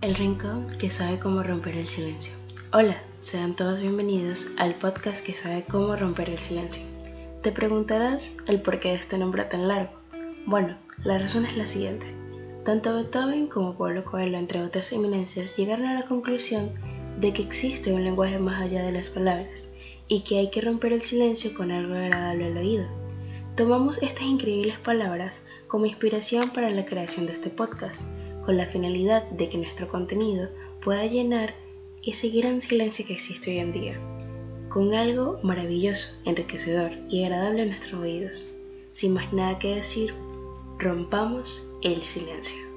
el rincón que sabe cómo romper el silencio. Hola, sean todos bienvenidos al podcast que sabe cómo romper el silencio. Te preguntarás el porqué de este nombre tan largo. Bueno, la razón es la siguiente. Tanto Beethoven como Pablo Coelho, entre otras eminencias, llegaron a la conclusión de que existe un lenguaje más allá de las palabras y que hay que romper el silencio con algo agradable al oído. Tomamos estas increíbles palabras como inspiración para la creación de este podcast con la finalidad de que nuestro contenido pueda llenar ese gran silencio que existe hoy en día, con algo maravilloso, enriquecedor y agradable a nuestros oídos. Sin más nada que decir, rompamos el silencio.